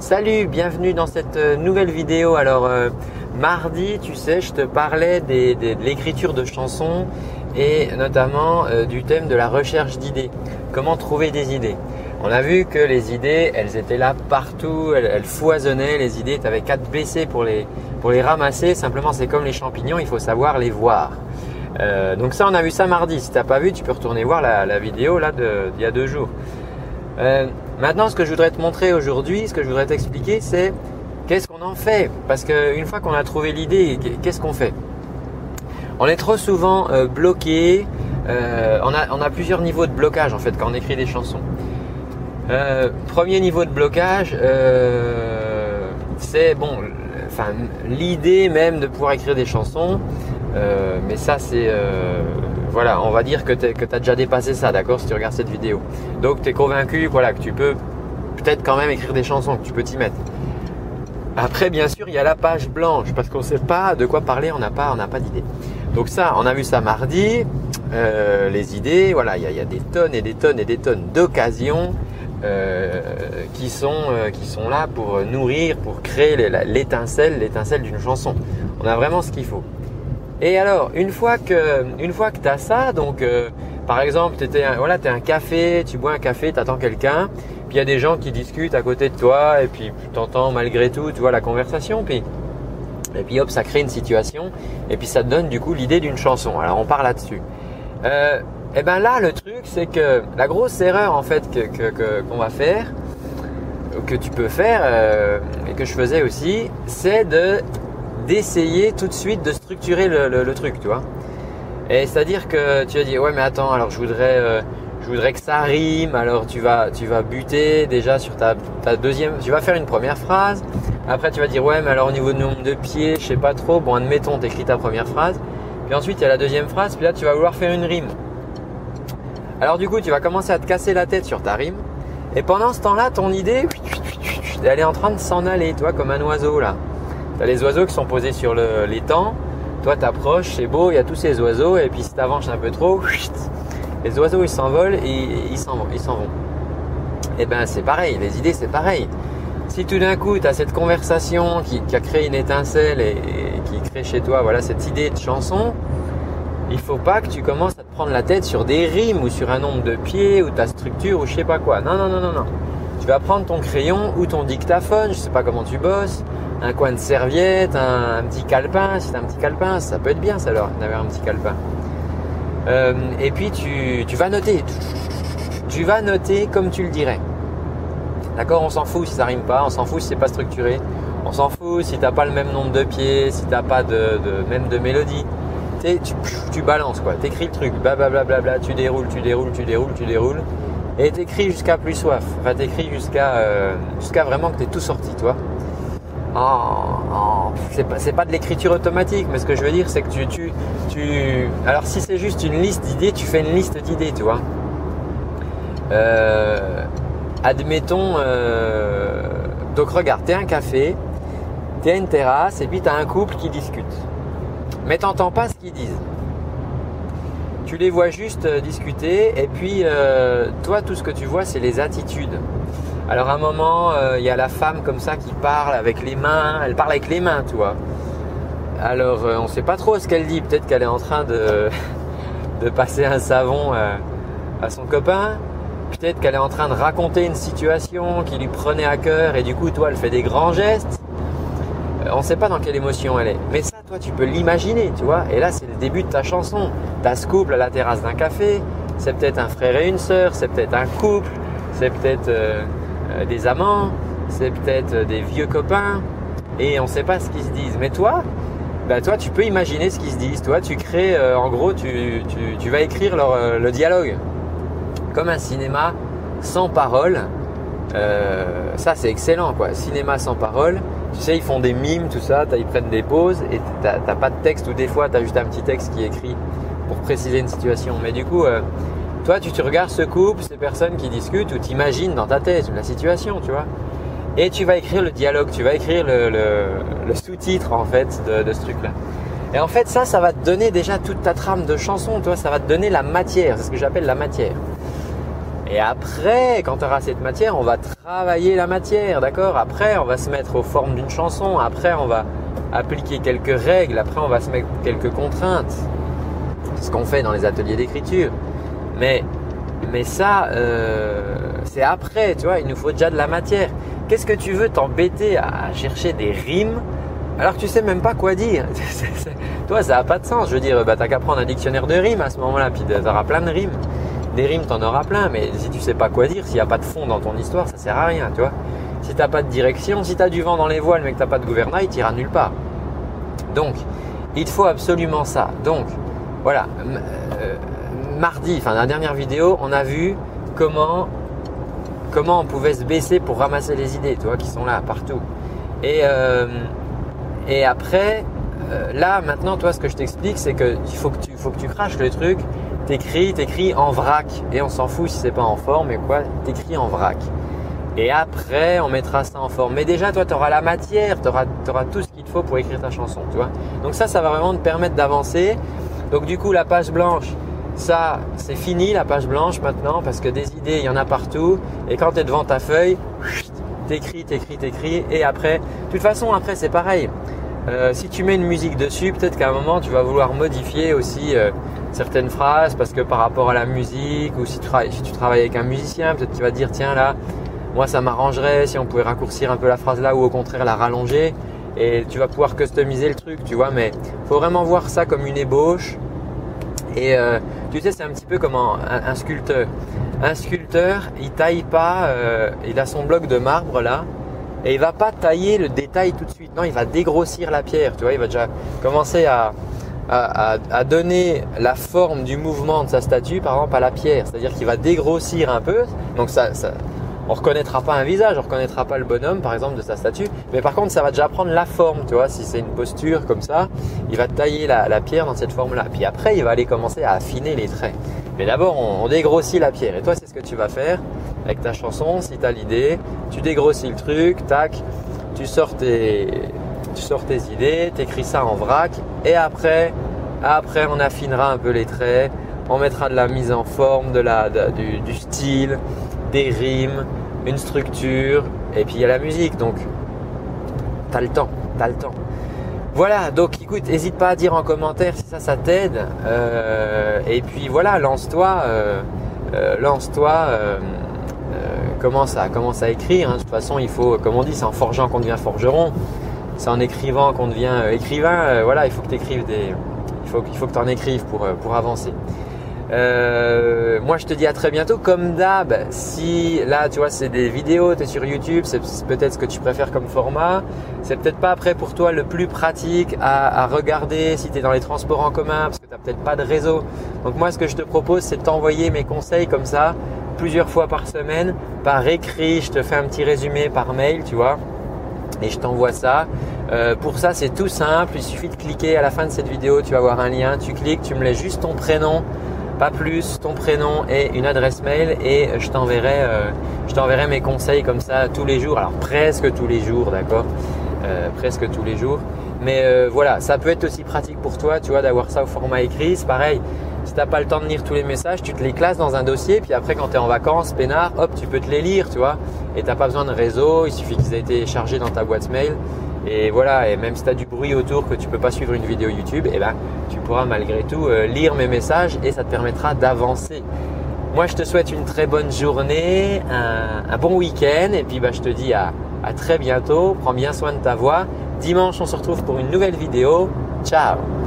Salut, bienvenue dans cette euh, nouvelle vidéo. Alors euh, mardi, tu sais, je te parlais de l'écriture de chansons et notamment euh, du thème de la recherche d'idées. Comment trouver des idées? On a vu que les idées, elles étaient là partout, elles, foisonnaient les idées. Tu avais qu'à te baisser pour les, pour les ramasser. Simplement, c'est comme les champignons, il faut savoir les voir. Donc ça, on a vu ça mardi. Si tu n'as pas vu, tu peux retourner voir la, la vidéo là d'il y a deux jours. Maintenant, ce que je voudrais te montrer aujourd'hui, ce que je voudrais t'expliquer, c'est qu'est-ce qu'on en fait? Parce qu'une fois qu'on a trouvé l'idée, qu'est-ce qu'on fait? On est trop souvent euh, bloqué. Euh, on, a, plusieurs niveaux de blocage en fait quand on écrit des chansons. Euh, premier niveau de blocage, c'est bon, enfin l'idée même de pouvoir écrire des chansons. Mais ça c'est voilà, on va dire que tu as déjà dépassé ça, d'accord, si tu regardes cette vidéo. Donc tu es convaincu voilà, que tu peux peut-être quand même écrire des chansons, que tu peux t'y mettre. Après, bien sûr, il y a la page blanche, parce qu'on ne sait pas de quoi parler, on n'a pas, on pas d'idées. Donc ça, on a vu ça mardi, euh, les idées, voilà, il y, a, il y, a, des tonnes et des tonnes et des tonnes d'occasions euh, qui, sont, euh, qui sont là pour nourrir, pour créer l'étincelle, l'étincelle d'une chanson. On a vraiment ce qu'il faut. Et alors, une fois que, une fois que tu as ça, donc euh, par exemple, tu es voilà, un café, tu bois un café, tu attends quelqu'un, puis il y a des gens qui discutent à côté de toi, et puis tu entends malgré tout, tu vois, la conversation, puis, et puis hop, ça crée une situation, et puis ça te donne du coup l'idée d'une chanson. Alors on part là-dessus. Euh, et ben là, le truc, c'est que la grosse erreur en fait que, qu'on que, va faire, que tu peux faire, euh, et que je faisais aussi, c'est de d'essayer tout de suite de structurer le, truc, tu vois. Et c'est-à-dire que tu vas dire ouais mais attends alors je voudrais euh, je voudrais que ça rime alors tu vas tu vas buter déjà sur ta, ta deuxième tu vas faire une première phrase. Après tu vas dire ouais mais alors au niveau du nombre de pieds je sais pas trop. Bon admettons t'écris ta première phrase. Puis ensuite il y a la deuxième phrase. Puis là tu vas vouloir faire une rime. Alors du coup tu vas commencer à te casser la tête sur ta rime. Et pendant ce temps-là ton idée elle est en train de s'en aller toi comme un oiseau là tu as les oiseaux qui sont posés sur l'étang. Toi, tu approches, c'est beau, il y a tous ces oiseaux. Et puis, si tu avances un peu trop, les oiseaux, ils s'envolent et ils s'en vont. Ils s'en vont. Et eh ben, c'est pareil. Les idées, c'est pareil. Si tout d'un coup, tu as cette conversation qui, qui, a créé une étincelle et, et, qui crée chez toi voilà, cette idée de chanson, il faut pas que tu commences à te prendre la tête sur des rimes ou sur un nombre de pieds ou ta structure ou je sais pas quoi. Non, non, non, non, non. Tu vas prendre ton crayon ou ton dictaphone, je sais pas comment tu bosses, un coin de serviette, un, petit calepin, si tu un petit calepin, ça peut être bien ça alors d'avoir un petit calepin. Euh, et puis tu, tu, vas noter, tu vas noter comme tu le dirais. D'accord On s'en fout si ça rime pas, on s'en fout si c'est pas structuré, on s'en fout si t'as pas le même nombre de pieds, si t'as pas de, même de mélodie. Tu, tu balances quoi, t'écris le truc, blablabla, bla, bla, tu déroules, tu déroules, tu déroules, tu déroules, et t'écris jusqu'à plus soif. Enfin t'écris jusqu'à euh, jusqu'à vraiment que t'es tout sorti, toi. Oh, oh, c'est pas, pas, de l'écriture automatique, mais ce que je veux dire, c'est que tu, tu, tu, alors si c'est juste une liste d'idées, tu fais une liste d'idées, tu vois. Euh, admettons, euh, donc regarde, t'es un café, t'es une terrasse, et puis t'as un couple qui discute. Mais t'entends pas ce qu'ils disent. Tu les vois juste euh, discuter, et puis toi, tout ce que tu vois, c'est les attitudes. Alors à un moment, il euh, y a la femme comme ça qui parle avec les mains, elle parle avec les mains, tu vois. Alors euh, on ne sait pas trop ce qu'elle dit, peut-être qu'elle est en train de, passer un savon euh, à son copain, peut-être qu'elle est en train de raconter une situation qui lui prenait à cœur et du coup toi elle fait des grands gestes. on ne sait pas dans quelle émotion elle est. Mais ça, toi, tu peux l'imaginer, tu vois. Et là, c'est le début de ta chanson. T'as ce couple à la terrasse d'un café. C'est peut-être un frère et une sœur. C'est peut-être un couple. C'est peut-être des amants, c'est peut-être des vieux copains, et on ne sait pas ce qu'ils se disent. Mais toi, bah toi, tu peux imaginer ce qu'ils se disent. Toi, tu crées, euh, en gros, tu, vas écrire euh, le dialogue. Comme un cinéma sans parole. Euh, ça, c'est excellent, quoi. Cinéma sans parole. Tu sais, ils font des mimes, tout ça. Ils prennent des pauses et t'as pas de texte ou des fois, tu as juste un petit texte qui est écrit pour préciser une situation. Mais du coup, euh, toi, tu te regardes ce couple, ces personnes qui discutent, ou t'imagines dans ta tête la situation, tu vois. Et tu vas écrire le dialogue, tu vas écrire le, sous-titre en fait de, de ce truc-là. Et en fait, ça, ça va te donner déjà toute ta trame de chanson, toi, ça va te donner la matière, c'est ce que j'appelle la matière. Et après, quand tu auras cette matière, on va travailler la matière, d'accord? Après, on va se mettre aux formes d'une chanson. Après, on va appliquer quelques règles. Après, on va se mettre quelques contraintes. C'est ce qu'on fait dans les ateliers d'écriture. Mais, mais ça, euh, c'est après, tu vois. Il nous faut déjà de la matière. Qu'est-ce que tu veux t'embêter à chercher des rimes alors que tu sais même pas quoi dire Toi, ça n'a pas de sens. Je veux dire, bah, t'as qu'à prendre un dictionnaire de rimes à ce moment-là, puis tu auras plein de rimes des rimes, t'en auras plein, mais si tu sais pas quoi dire, s'il n'y a pas de fond dans ton histoire, ça sert à rien, tu vois. Si t'as pas de direction, si tu as du vent dans les voiles, mais que t'as pas de gouvernail, t'iras nulle part. Donc, il te faut absolument ça. Donc, voilà. Euh, mardi, enfin, dans la dernière vidéo, on a vu comment, comment on pouvait se baisser pour ramasser les idées, tu vois, qui sont là partout. Et, euh, et après, euh, là, maintenant, toi, ce que je t'explique, c'est qu'il faut que tu, faut que tu craches le truc t'écris, t'écris en vrac. Et on s'en fout si c'est pas en forme, mais quoi, t'écris en vrac. Et après, on mettra ça en forme. Mais déjà, toi, tu auras la matière, tu auras, tout ce qu'il te faut pour écrire ta chanson, tu vois. Donc ça, ça va vraiment te permettre d'avancer. Donc du coup, la page blanche, ça, c'est fini, la page blanche maintenant, parce que des idées, il y en a partout. Et quand tu es devant ta feuille, t'écris, t'écris, t'écris. Et après, de toute façon, après, c'est pareil. Euh, si tu mets une musique dessus, peut-être qu'à un moment, tu vas vouloir modifier aussi euh, certaines phrases parce que par rapport à la musique ou si tu, travailles, avec un musicien, peut-être tu vas dire tiens là, moi ça m'arrangerait si on pouvait raccourcir un peu la phrase là ou au contraire la rallonger et tu vas pouvoir customiser le truc, tu vois. Mais faut vraiment voir ça comme une ébauche. Et euh, tu sais, c'est un petit peu comme un, sculpteur. Un sculpteur, il taille pas, euh, il a son bloc de marbre là, et il va pas tailler le détail tout de suite. Non, il va dégrossir la pierre. Tu vois, il va déjà commencer à, à, donner la forme du mouvement de sa statue, par exemple, à la pierre. C'est-à-dire qu'il va dégrossir un peu. Donc ça, ça on reconnaîtra pas un visage, on reconnaîtra pas le bonhomme, par exemple, de sa statue. Mais par contre, ça va déjà prendre la forme, tu vois. Si c'est une posture comme ça, il va tailler la, pierre dans cette forme-là. Puis après, il va aller commencer à affiner les traits. Mais d'abord, on, dégrossit la pierre. Et toi, c'est ce que tu vas faire avec ta chanson. Si tu as l'idée, tu dégrossis le truc, tac, tu sors tes, tu sors tes idées, tu écris ça en vrac. Et après, après, on affinera un peu les traits, on mettra de la mise en forme, de la, du, style, des rimes, une structure, et puis il y a la musique. Donc, tu as le temps, tu as le temps. Voilà, donc écoute, n'hésite pas à dire en commentaire si ça, ça t'aide. Euh, et puis voilà, lance-toi, euh, euh, lance-toi, commence, à, commence à écrire. Hein. De toute façon, il faut, comme on dit, c'est en forgeant qu'on devient forgeron. C'est en écrivant qu'on devient écrivain. voilà, il faut que tu écrives des, il faut, faut que tu en écrives pour, pour avancer. Euh, moi, je te dis à très bientôt. Comme d'hab, si là, tu vois, c'est des vidéos, tu es sur YouTube, c'est peut-être ce que tu préfères comme format. C'est peut-être pas après pour toi le plus pratique à, regarder si tu es dans les transports en commun parce que tu n'as peut-être pas de réseau. Donc, moi, ce que je te propose, c'est de t'envoyer mes conseils comme ça plusieurs fois par semaine par écrit. Je te fais un petit résumé par mail, tu vois et je t'envoie ça. Euh, pour ça, c'est tout simple. Il suffit de cliquer à la fin de cette vidéo. Tu vas avoir un lien. Tu cliques, tu me laisses juste ton prénom, pas plus, ton prénom et une adresse mail et je t'enverrai, euh, je t'enverrai mes conseils comme ça tous les jours. Alors presque tous les jours, d'accord euh, Presque tous les jours. Mais voilà, ça peut être aussi pratique pour toi, tu vois, d'avoir ça au format écrit. C'est pareil. Si tu n'as pas le temps de lire tous les messages, tu te les classes dans un dossier, puis après quand tu es en vacances, peinard, hop, tu peux te les lire, tu vois. Et tu n'as pas besoin de réseau, il suffit qu'ils aient été chargés dans ta boîte mail. Et voilà, et même si tu as du bruit autour que tu peux pas suivre une vidéo YouTube, eh ben, tu pourras malgré tout euh, lire mes messages et ça te permettra d'avancer. Moi, je te souhaite une très bonne journée, un, bon week-end et puis bah, je te dis à très bientôt. Prends bien soin de ta voix. Dimanche, on se retrouve pour une nouvelle vidéo. Ciao